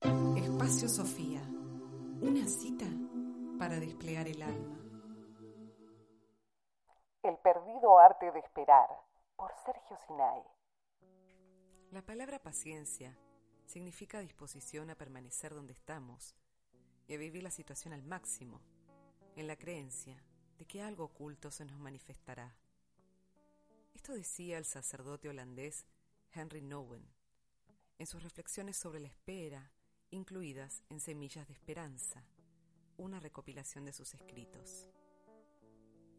Espacio Sofía. Una cita para desplegar el alma. El perdido arte de esperar, por Sergio Sinai. La palabra paciencia significa disposición a permanecer donde estamos y a vivir la situación al máximo, en la creencia de que algo oculto se nos manifestará. Esto decía el sacerdote holandés Henry Nouwen en sus reflexiones sobre la espera, incluidas en Semillas de Esperanza, una recopilación de sus escritos.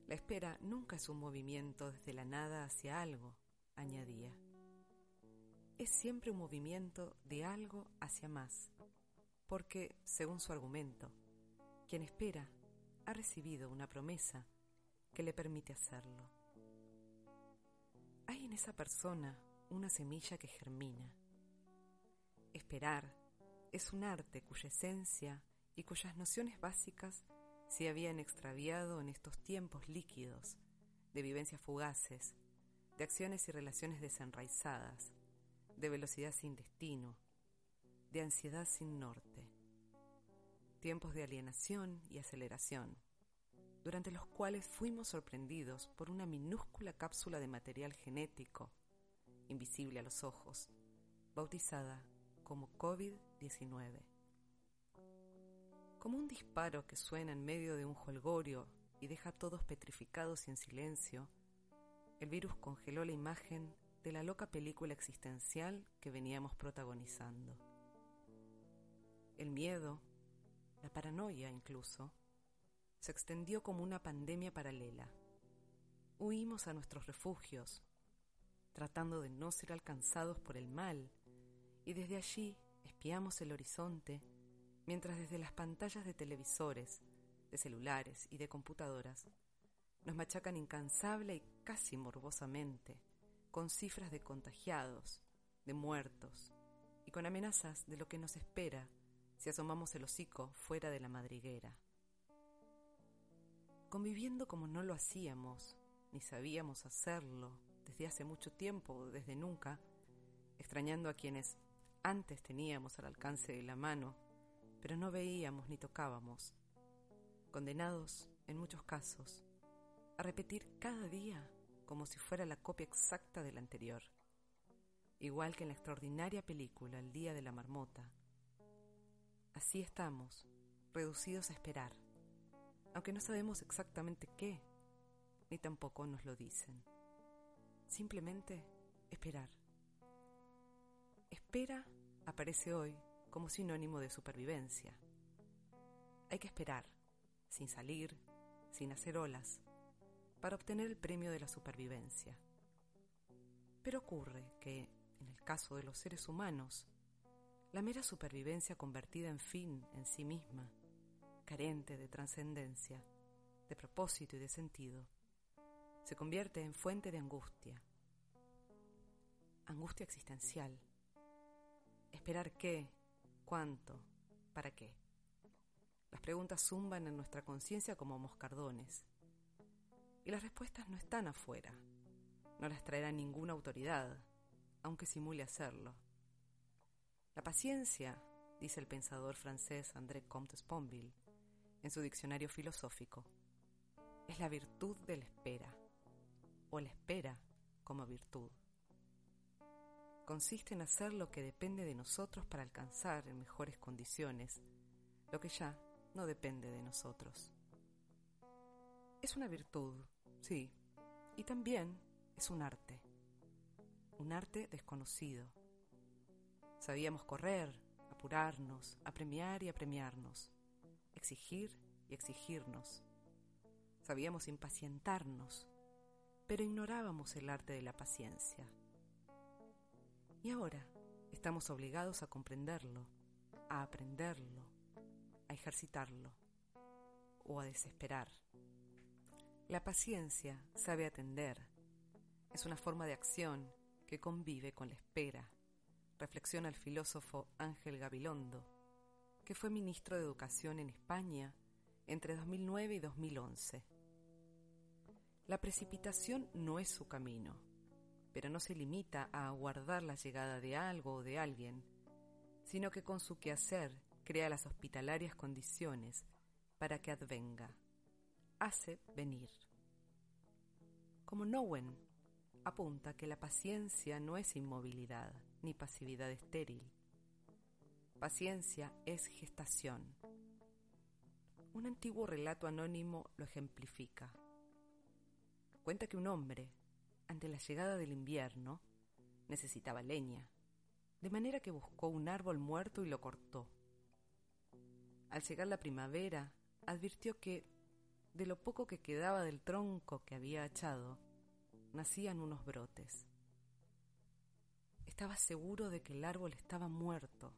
La espera nunca es un movimiento desde la nada hacia algo, añadía. Es siempre un movimiento de algo hacia más, porque, según su argumento, quien espera ha recibido una promesa que le permite hacerlo. Hay en esa persona una semilla que germina. Esperar es un arte cuya esencia y cuyas nociones básicas se habían extraviado en estos tiempos líquidos de vivencias fugaces, de acciones y relaciones desenraizadas, de velocidad sin destino, de ansiedad sin norte. Tiempos de alienación y aceleración, durante los cuales fuimos sorprendidos por una minúscula cápsula de material genético, invisible a los ojos, bautizada como COVID-19. Como un disparo que suena en medio de un holgorio y deja a todos petrificados y en silencio, el virus congeló la imagen de la loca película existencial que veníamos protagonizando. El miedo, la paranoia incluso, se extendió como una pandemia paralela. Huimos a nuestros refugios, tratando de no ser alcanzados por el mal, y desde allí espiamos el horizonte, mientras desde las pantallas de televisores, de celulares y de computadoras nos machacan incansable y casi morbosamente, con cifras de contagiados, de muertos, y con amenazas de lo que nos espera si asomamos el hocico fuera de la madriguera. Conviviendo como no lo hacíamos, ni sabíamos hacerlo desde hace mucho tiempo, desde nunca, extrañando a quienes antes teníamos al alcance de la mano, pero no veíamos ni tocábamos, condenados, en muchos casos, a repetir cada día como si fuera la copia exacta del anterior, igual que en la extraordinaria película El Día de la Marmota. Así estamos, reducidos a esperar aunque no sabemos exactamente qué, ni tampoco nos lo dicen. Simplemente esperar. Espera aparece hoy como sinónimo de supervivencia. Hay que esperar, sin salir, sin hacer olas, para obtener el premio de la supervivencia. Pero ocurre que, en el caso de los seres humanos, la mera supervivencia convertida en fin en sí misma carente de trascendencia, de propósito y de sentido, se convierte en fuente de angustia. Angustia existencial. Esperar qué, cuánto, para qué. Las preguntas zumban en nuestra conciencia como moscardones. Y las respuestas no están afuera. No las traerá ninguna autoridad, aunque simule hacerlo. La paciencia, dice el pensador francés André Comte Sponville, en su diccionario filosófico, es la virtud de la espera, o la espera como virtud. Consiste en hacer lo que depende de nosotros para alcanzar en mejores condiciones lo que ya no depende de nosotros. Es una virtud, sí, y también es un arte, un arte desconocido. Sabíamos correr, apurarnos, apremiar y apremiarnos exigir y exigirnos. Sabíamos impacientarnos, pero ignorábamos el arte de la paciencia. Y ahora estamos obligados a comprenderlo, a aprenderlo, a ejercitarlo o a desesperar. La paciencia sabe atender. Es una forma de acción que convive con la espera, reflexiona el filósofo Ángel Gabilondo, que fue ministro de Educación en España entre 2009 y 2011. La precipitación no es su camino, pero no se limita a aguardar la llegada de algo o de alguien, sino que con su quehacer crea las hospitalarias condiciones para que advenga, hace venir. Como Nowen apunta que la paciencia no es inmovilidad ni pasividad estéril. Paciencia es gestación. Un antiguo relato anónimo lo ejemplifica. Cuenta que un hombre, ante la llegada del invierno, necesitaba leña, de manera que buscó un árbol muerto y lo cortó. Al llegar la primavera, advirtió que, de lo poco que quedaba del tronco que había echado, nacían unos brotes. Estaba seguro de que el árbol estaba muerto,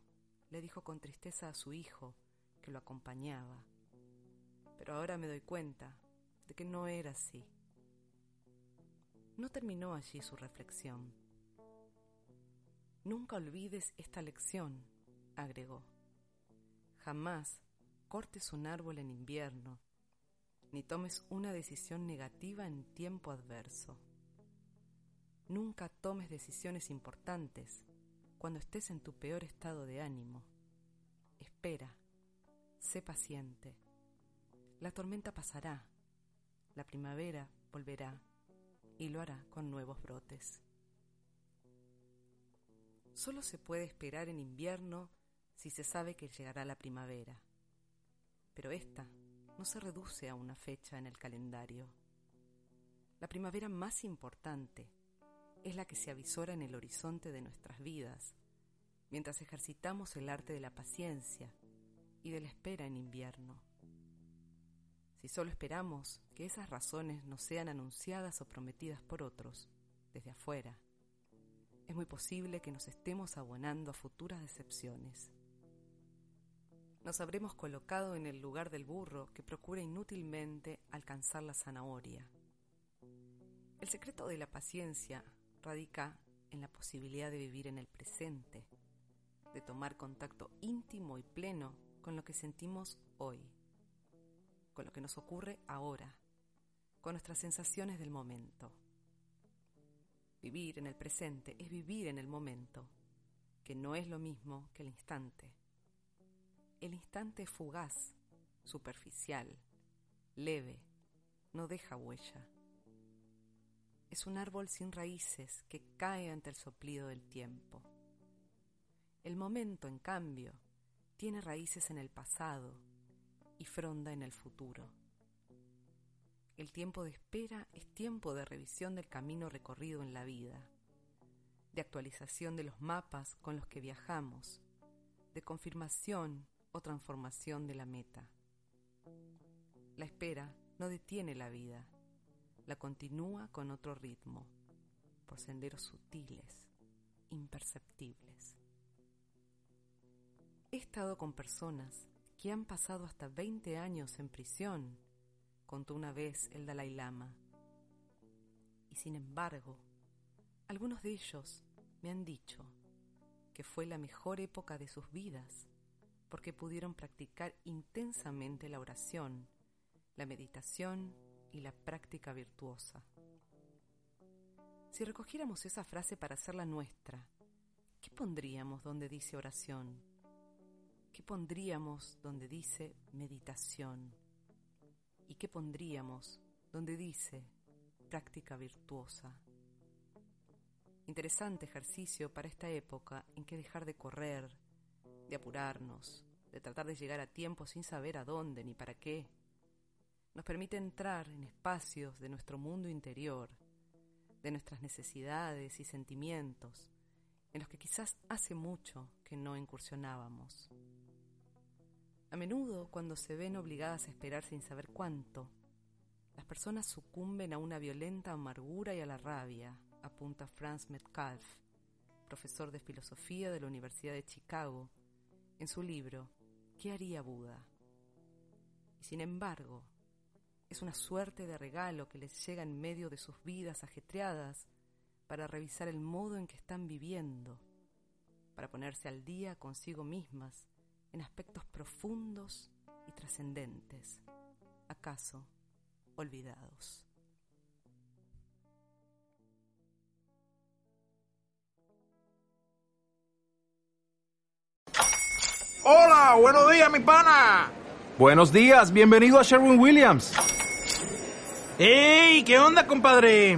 le dijo con tristeza a su hijo, que lo acompañaba. Pero ahora me doy cuenta de que no era así. No terminó allí su reflexión. Nunca olvides esta lección, agregó. Jamás cortes un árbol en invierno, ni tomes una decisión negativa en tiempo adverso. Nunca tomes decisiones importantes cuando estés en tu peor estado de ánimo. Espera, sé paciente. La tormenta pasará, la primavera volverá y lo hará con nuevos brotes. Solo se puede esperar en invierno si se sabe que llegará la primavera, pero esta no se reduce a una fecha en el calendario. La primavera más importante es la que se avisora en el horizonte de nuestras vidas, mientras ejercitamos el arte de la paciencia y de la espera en invierno. Si solo esperamos que esas razones nos sean anunciadas o prometidas por otros, desde afuera, es muy posible que nos estemos abonando a futuras decepciones. Nos habremos colocado en el lugar del burro que procura inútilmente alcanzar la zanahoria. El secreto de la paciencia radica en la posibilidad de vivir en el presente, de tomar contacto íntimo y pleno con lo que sentimos hoy, con lo que nos ocurre ahora, con nuestras sensaciones del momento. Vivir en el presente es vivir en el momento, que no es lo mismo que el instante. El instante es fugaz, superficial, leve, no deja huella es un árbol sin raíces que cae ante el soplido del tiempo. El momento, en cambio, tiene raíces en el pasado y fronda en el futuro. El tiempo de espera es tiempo de revisión del camino recorrido en la vida, de actualización de los mapas con los que viajamos, de confirmación o transformación de la meta. La espera no detiene la vida, la continúa con otro ritmo, por senderos sutiles, imperceptibles. He estado con personas que han pasado hasta 20 años en prisión, contó una vez el Dalai Lama. Y sin embargo, algunos de ellos me han dicho que fue la mejor época de sus vidas, porque pudieron practicar intensamente la oración, la meditación y la práctica virtuosa. Si recogiéramos esa frase para hacerla nuestra, ¿qué pondríamos donde dice oración? ¿Qué pondríamos donde dice meditación? ¿Y qué pondríamos donde dice práctica virtuosa? Interesante ejercicio para esta época en que dejar de correr, de apurarnos, de tratar de llegar a tiempo sin saber a dónde ni para qué, nos permite entrar en espacios de nuestro mundo interior, de nuestras necesidades y sentimientos, en los que quizás hace mucho que no incursionábamos. A menudo, cuando se ven obligadas a esperar sin saber cuánto, las personas sucumben a una violenta amargura y a la rabia, apunta Franz Metcalf, profesor de filosofía de la Universidad de Chicago, en su libro ¿Qué haría Buda? Y sin embargo, es una suerte de regalo que les llega en medio de sus vidas ajetreadas para revisar el modo en que están viviendo, para ponerse al día consigo mismas en aspectos profundos y trascendentes, acaso olvidados. Hola, buenos días, mi pana. Buenos días, bienvenido a Sherwin Williams. ¡Ey! ¿Qué onda, compadre?